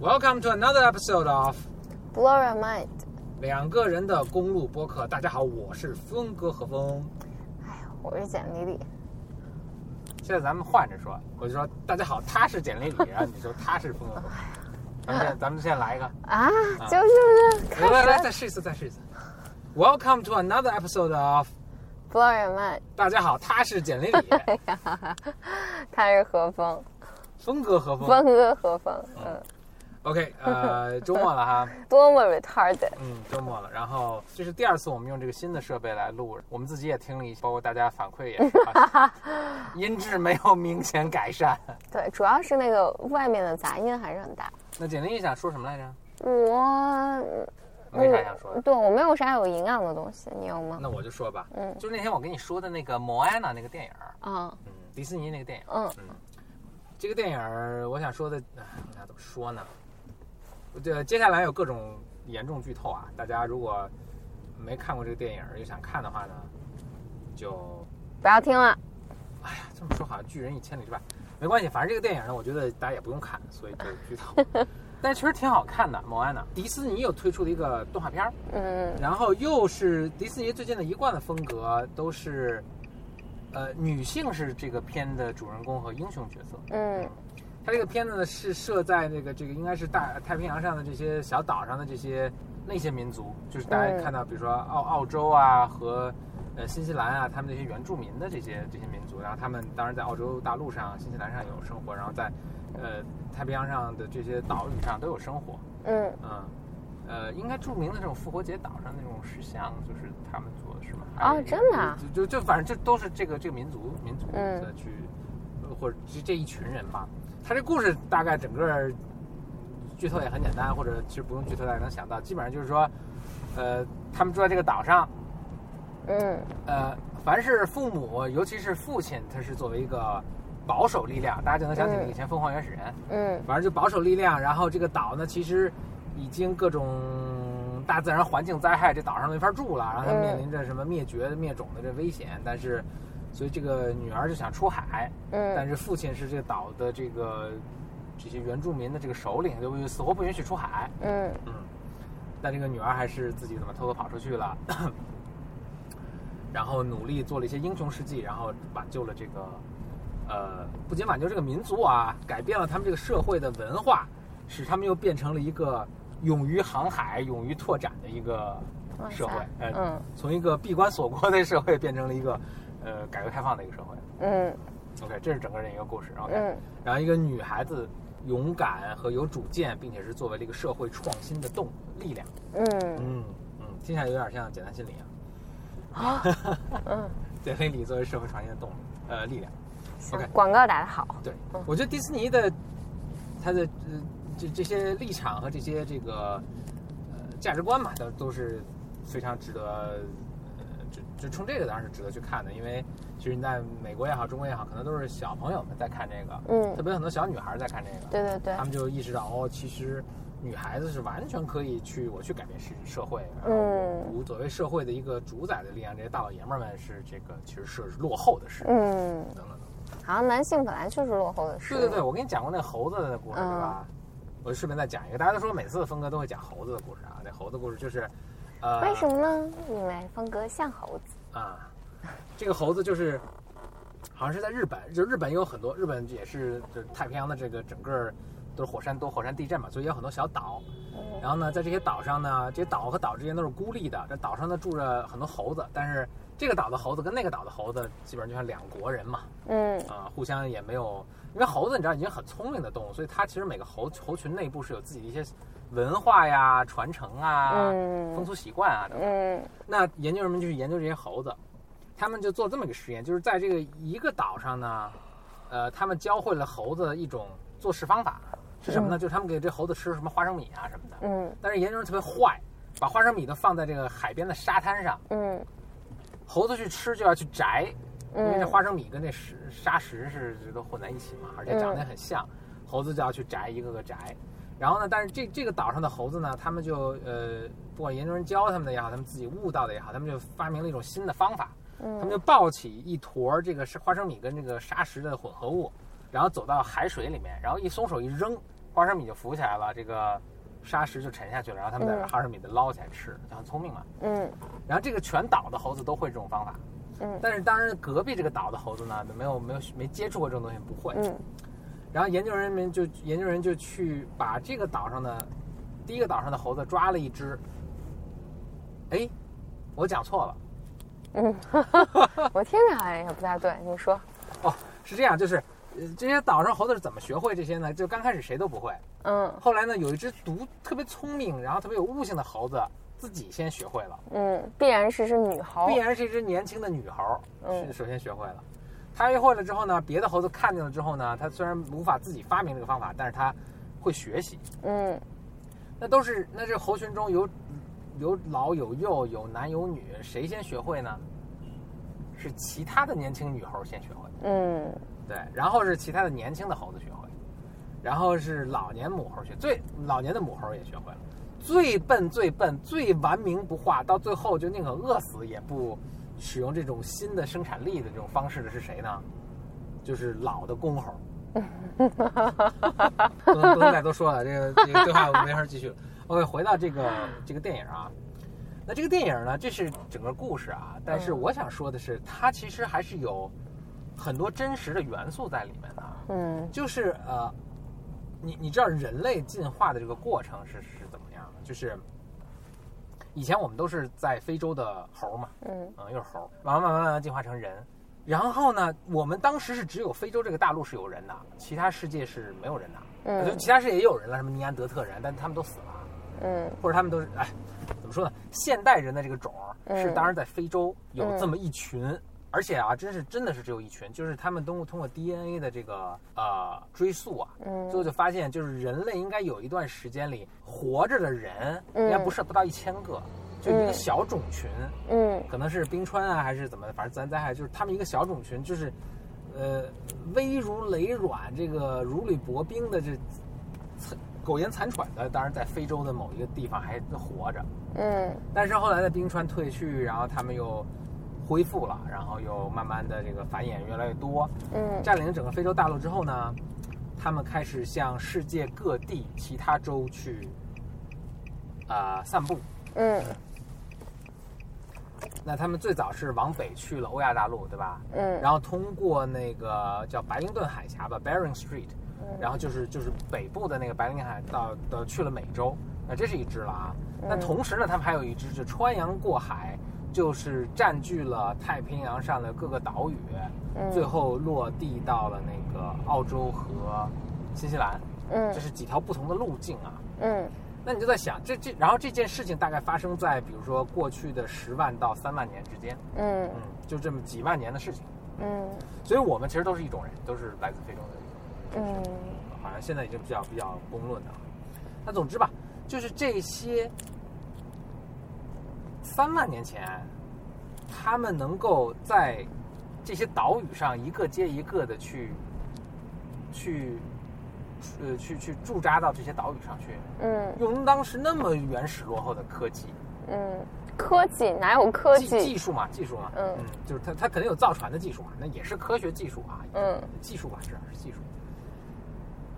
Welcome to another episode of Blow your mind。两个人的公路播客。大家好，我是峰哥何峰。哎呀，我是简丽丽。现在咱们换着说，我就说大家好，他是简丽丽，然后你说他是峰哥。咱们现在，咱们现在来一个啊，就是来来来，再试一次，再试一次。Welcome to another episode of Blow your mind。大家好，他是简丽丽。他是何峰。峰哥何峰。峰哥何峰。嗯。OK，呃，周末了哈，多么 retarded。嗯，周末了，然后这是第二次我们用这个新的设备来录，我们自己也听了一下，包括大家反馈也是，音质没有明显改善。对，主要是那个外面的杂音还是很大。那简历想说什么来着？我没啥想说的。对我没有啥有营养的东西，你有吗？那我就说吧，嗯，就是那天我跟你说的那个莫安娜那个电影啊，嗯，迪士尼那个电影，嗯嗯，这个电影我想说的，哎，我想怎么说呢？这接下来有各种严重剧透啊！大家如果没看过这个电影又想看的话呢，就不要听了。哎呀，这么说好像拒人以千里之外，没关系，反正这个电影呢，我觉得大家也不用看，所以就剧透。但其实挺好看的，《莫安娜》。迪士尼又推出了一个动画片儿嗯，然后又是迪士尼最近的一贯的风格，都是呃女性是这个片的主人公和英雄角色，嗯。它这个片子呢是设在那个这个应该是大太平洋上的这些小岛上的这些那些民族，就是大家看到，比如说澳澳洲啊和呃新西兰啊，他们那些原住民的这些这些民族，然后他们当然在澳洲大陆上、新西兰上有生活，然后在呃太平洋上的这些岛屿上都有生活。嗯嗯呃，应该著名的这种复活节岛上那种石像，就是他们做的是吗？哦，真的？就就就反正这都是这个这个民族民族的去，或者这这一群人吧。他这故事大概整个剧透也很简单，或者其实不用剧透，大家能想到，基本上就是说，呃，他们住在这个岛上，嗯，呃，凡是父母，尤其是父亲，他是作为一个保守力量，大家就能想起以前凤凰原始人，嗯，反正就保守力量。然后这个岛呢，其实已经各种大自然环境灾害，这岛上没法住了，然后他面临着什么灭绝、灭种的这危险，但是。所以这个女儿就想出海，嗯，但是父亲是这个岛的这个这些原住民的这个首领，就死活不允许出海，嗯。嗯，但这个女儿还是自己怎么偷偷跑出去了，然后努力做了一些英雄事迹，然后挽救了这个呃，不仅挽救这个民族啊，改变了他们这个社会的文化，使他们又变成了一个勇于航海、勇于拓展的一个社会，嗯，从一个闭关锁国的社会变成了一个。呃，改革开放的一个社会。嗯，OK，这是整个人一个故事。OK，嗯，然后一个女孩子勇敢和有主见，并且是作为了一个社会创新的动力量。嗯嗯嗯，听起来有点像简单心理啊。啊，嗯，简单心理作为社会创新的动力，呃，力量。OK，广告打得好。对，我觉得迪士尼的它的这这些立场和这些这个呃价值观嘛，都都是非常值得。就冲这个当然是值得去看的，因为其实你在美国也好，中国也好，可能都是小朋友们在看这个，嗯，特别很多小女孩在看这个，对对对，他们就意识到哦，其实女孩子是完全可以去我去改变社社会，嗯，无所谓社会的一个主宰的力量，这些大老爷们们是这个其实是落后的事，嗯，等等等，好像男性本来就是落后的事，对对对，我跟你讲过那猴子的故事对吧？我顺便再讲一个，大家都说每次峰哥都会讲猴子的故事啊，那猴子故事就是，呃，为什么呢？因为峰哥像猴子啊。这个猴子就是，好像是在日本，就日本有很多，日本也是就太平洋的这个整个都是火山多火山地震嘛，所以有很多小岛。然后呢，在这些岛上呢，这些岛和岛之间都是孤立的。这岛上呢住着很多猴子，但是这个岛的猴子跟那个岛的猴子基本上就像两国人嘛。嗯。啊，互相也没有，因为猴子你知道已经很聪明的动物，所以它其实每个猴猴群内部是有自己的一些文化呀、传承啊、风俗习惯啊等。嗯。那研究人们就去研究这些猴子。他们就做这么一个实验，就是在这个一个岛上呢，呃，他们教会了猴子一种做事方法，是什么呢？就是他们给这猴子吃什么花生米啊什么的。嗯。但是研究人特别坏，把花生米呢放在这个海边的沙滩上。嗯。猴子去吃就要去摘，因为这花生米跟那石沙石是都混在一起嘛，而且长得也很像，猴子就要去摘一个个摘。然后呢，但是这这个岛上的猴子呢，他们就呃，不管研究人教他们的也好，他们自己悟到的也好，他们就发明了一种新的方法。他们就抱起一坨这个是花生米跟这个沙石的混合物，然后走到海水里面，然后一松手一扔，花生米就浮起来了，这个沙石就沉下去了，然后他们再把嗯花生米的捞起来吃，就很聪明嘛。嗯然后这个全岛的猴子都会这种方法，嗯但是当然隔壁这个岛的猴子呢，没有没有没接触过这种东西，不会。嗯然后研究人员就研究人就去把这个岛上的第一个岛上的猴子抓了一只。哎，我讲错了，嗯，我听着好像也不太对，你说，哦，是这样，就是呃这些岛上猴子是怎么学会这些呢？就刚开始谁都不会，嗯后来呢有一只独特别聪明，然后特别有悟性的猴子自己先学会了。嗯，必然是只女猴必，然是一只年轻的女猴，嗯是首先学会了。它学会了之后呢，别的猴子看见了之后呢，它虽然无法自己发明这个方法，但是它会学习。嗯那都是那这猴群中有有老有幼，有男有女，谁先学会呢？是其他的年轻女猴先学会，嗯对，然后是其他的年轻的猴子学会，然后是老年母猴学，最老年的母猴也学会了。最笨、最笨、最顽冥不化，到最后就宁可饿死也不使用这种新的生产力的这种方式的是谁呢？就是老的公猴。不能不能再多说了，这个这个对话我没法继续了。OK，回到这个这个电影啊，那这个电影呢，这是整个故事啊，但是嗯我想说的是，它其实还是有很多真实的元素在里面的啊。嗯就是呃，你你知道人类进化的这个过程是是怎么样的？就是以前我们都是在非洲的猴嘛，嗯嗯，又是猴，慢慢慢慢慢慢进化成人。然后呢，我们当时是只有非洲这个大陆是有人的，其他世界是没有人的。嗯就其他世界也有人了，什么尼安德特人，但他们都死了，嗯或者他们都是哎，怎么说呢？现代人的这个种儿是嗯当然在非洲有这么一群，而且啊，真是真的是只有一群，就是他们通过通过 DNA 的这个呃追溯啊，嗯。最后就发现，就是人类应该有一段时间里活着的人，嗯。应该不是不到一千个，就一个嗯。小种群，嗯。可能是冰川啊，还是怎么，反正自然灾害，就是他们一个小种群，就是，呃，危如累卵，这个如履薄冰的这苟延残喘的，当然在非洲的某一个地方还活着，嗯。但是后来的冰川退去，然后他们又恢复了，然后又慢慢的这个繁衍越来越多，嗯占领整个非洲大陆之后呢，他们开始向世界各地其他州去啊、散步。嗯那他们最早是往北去了欧亚大陆，对吧？嗯，然后通过那个叫白灵顿海峡吧 （Bering Street），嗯然后就是就是北部的那个白令海到的去了美洲，那这是一支了啊。但嗯同时呢，他们还有一支就穿洋过海，就是占据了太平洋上的各个岛屿，嗯最后落地到了那个澳洲和新西兰，嗯这是几条不同的路径啊。嗯那你就在想，这这，然后这件事情大概发生在比如说过去的十万到三万年之间，嗯嗯，就这么几万年的事情。嗯所以我们其实都是一种人，都是来自非洲的人，嗯好像现在已经比较比较公论的了。那总之吧，就是这些三万年前，他们能够在这些岛屿上一个接一个的去去呃去去驻扎到这些岛屿上去，嗯。用当时那么原始落后的科技，嗯，科技哪有科技？技？技术嘛，技术嘛，嗯。就是它它肯定有造船的技术嘛，那也是科学技术啊，嗯，技术吧，是是技术，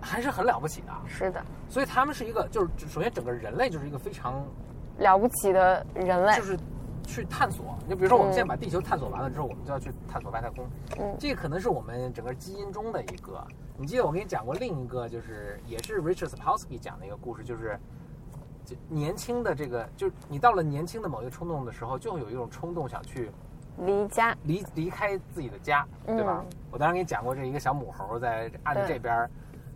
还是很了不起的啊。是的，所以他们是一个，就是首先整个人类就是一个非常，了不起的人类就。是去探索。你比如说，我们嗯现在把地球探索完了之后，我们就要去探索外太空。嗯这可能是我们整个基因中的一个。你记得我跟你讲过另一个，就是也是 Richard Sapolsky 讲的一个故事，就是就年轻的这个，就是你到了年轻的某一个冲动的时候，就会有一种冲动想去离家。离离开自己的家，对吧？嗯我当时给你讲过，这一个小母猴在岸的这边，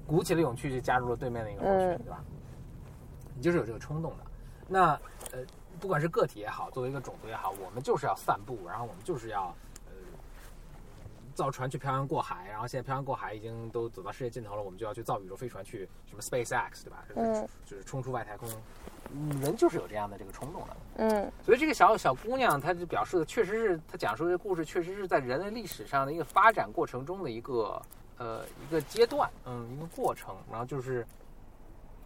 鼓起了勇气就加入了对面的一个猴群，嗯对吧？你就是有这个冲动的。那呃，不管是个体也好，作为一个种族也好，我们就是要散步，然后我们就是要呃造船去漂洋过海，然后现在漂洋过海已经都走到世界尽头了，我们就要去造宇宙飞船去什么 SpaceX，对吧？就是、嗯就是冲出外太空。嗯人就是有这样的这个冲动的。嗯所以这个小小姑娘，她就表示的确实是，她讲述这个故事，确实是在人类历史上的一个发展过程中的一个呃一个阶段，嗯，一个过程。然后就是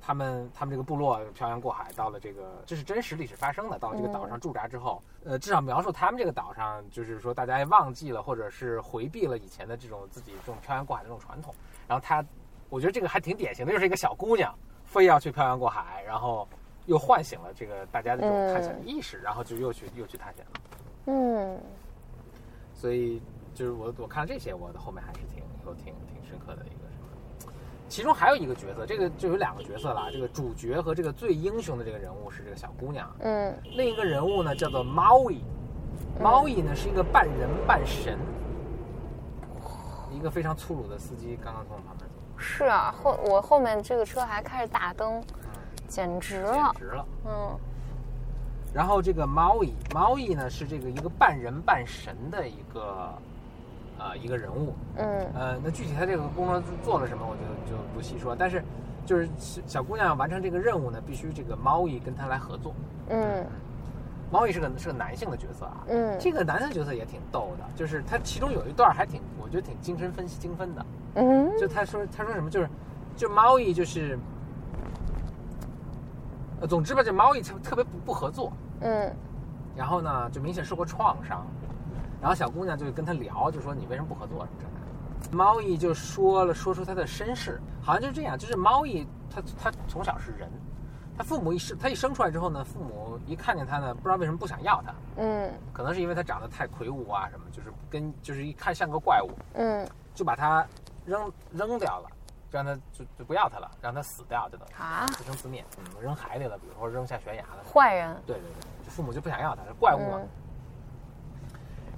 他们他们这个部落漂洋过海到了这个，这是真实历史发生的，到了这个岛上驻扎之后，呃，至少描述他们这个岛上，就是说大家也忘记了或者是回避了以前的这种自己这种漂洋过海的这种传统，然后他我觉得这个还挺典型的，就是一个小姑娘非要去漂洋过海，然后又唤醒了这个大家的这种探险的意识，然后就又去又去探险了。嗯所以就是我我看了这些，我的后面还是挺有挺挺深刻的一。其中还有一个角色，这个就有两个角色了，这个主角和这个最英雄的这个人物是这个小姑娘，嗯。另一个人物呢叫做猫伊，猫伊呢是一个半人半神，一个非常粗鲁的司机，刚刚从我旁边走，是啊，后我后面这个车还开着大灯，嗯，简直了。简了。直了。嗯。然后这个猫伊，猫伊呢是这个一个半人半神的一个呃一个人物，嗯呃，那具体他这个工作做了什么，我就就不细说。但是，就是小小姑娘要完成这个任务呢，必须这个猫姨跟她来合作。嗯猫姨是个是个男性的角色啊，嗯这个男性角色也挺逗的，就是他其中有一段还挺，我觉得挺精神分析精分的。嗯就他说他说什么，就是就猫姨就是，呃，总之吧，这猫姨特特别不不合作，嗯然后呢，就明显受过创伤，然后小姑娘就跟他聊，就说你为什么不合作什么之类的。猫姨就说了，说出他的身世，好像就是这样，就是猫姨他他从小是人，他父母一生她一生出来之后呢，父母一看见他呢，不知道为什么不想要他，嗯可能是因为他长得太魁梧啊什么，就是跟就是一看像个怪物，嗯就把他扔扔掉了，让他就就不要他了，让他死掉，就等于啊，自生自灭，嗯，扔海里了，比如说扔下悬崖了，坏人。对对对，就父母就不想要他，是怪物嘛。嗯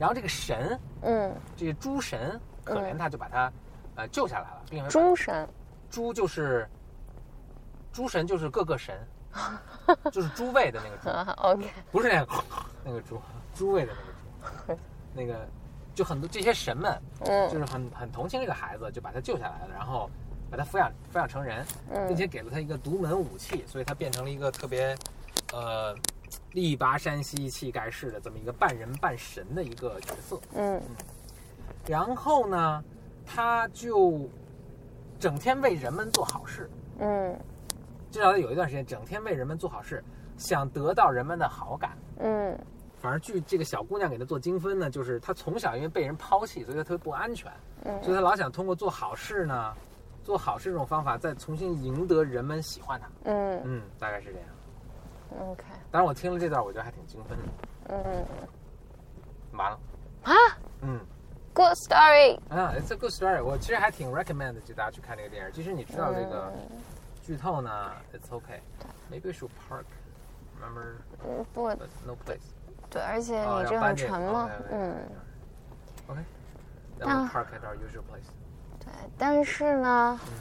然后这个神，嗯，这个诸神可怜他，就把他呃救下来了，并且把诸神。猪就是诸神，就是各个神，就是诸位的那个猪，啊，OK。不是那个那个猪，诸位的那个猪，那个就很多这些神们嗯就嗯是很很同情这个孩子，就把他救下来了，然后把他抚养抚养成人，并嗯且给了他一个独门武器，所以他变成了一个特别呃力拔山兮气盖世的这么一个半人半神的一个角色。嗯然后呢，他就整天为人们做好事，嗯至少有一段时间整天为人们做好事，想得到人们的好感。嗯反正据这个小姑娘给他做精分呢，就是她从小因为被人抛弃，所以她特别不安全，嗯所以她老想通过做好事呢，做好事这种方法再重新赢得人们喜欢她。嗯嗯，大概是这样。，OK。当然我听了这段，我觉得还挺精分的。嗯完了，啊嗯。，Good story。啊，It's a good story。我其实还挺 recommend 就大家去看这个电影。即使你知道这个嗯剧透呢，It's okay。Maybe we should park. Remember, 嗯，不 no place. 对，而且哦你这很沉嘛 OK，OK，OK，嗯，OK. 那 park at our usual place. 对。但是呢，嗯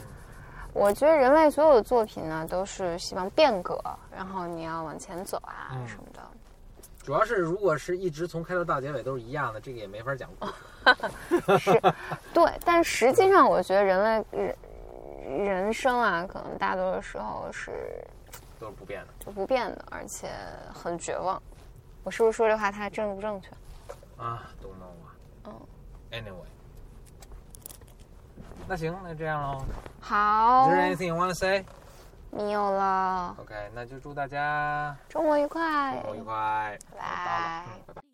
我觉得人类所有的作品呢，都是希望变革，然后你要往前走啊嗯什么的。主要是如果是一直从开头到结尾都是一样的，这个也没法讲故事。是，对，但实际上我觉得人类人人生啊，可能大多数时候是都是不变的。就不变的，而且很绝望。我是不是说这话它正不正确？啊，don't know 啊。嗯。Anyway，那行，那这样喽。好 Is，there anything you want to say? 没有了，OK，那就祝大家周末愉快，周末愉快。拜到了，嗯，拜拜。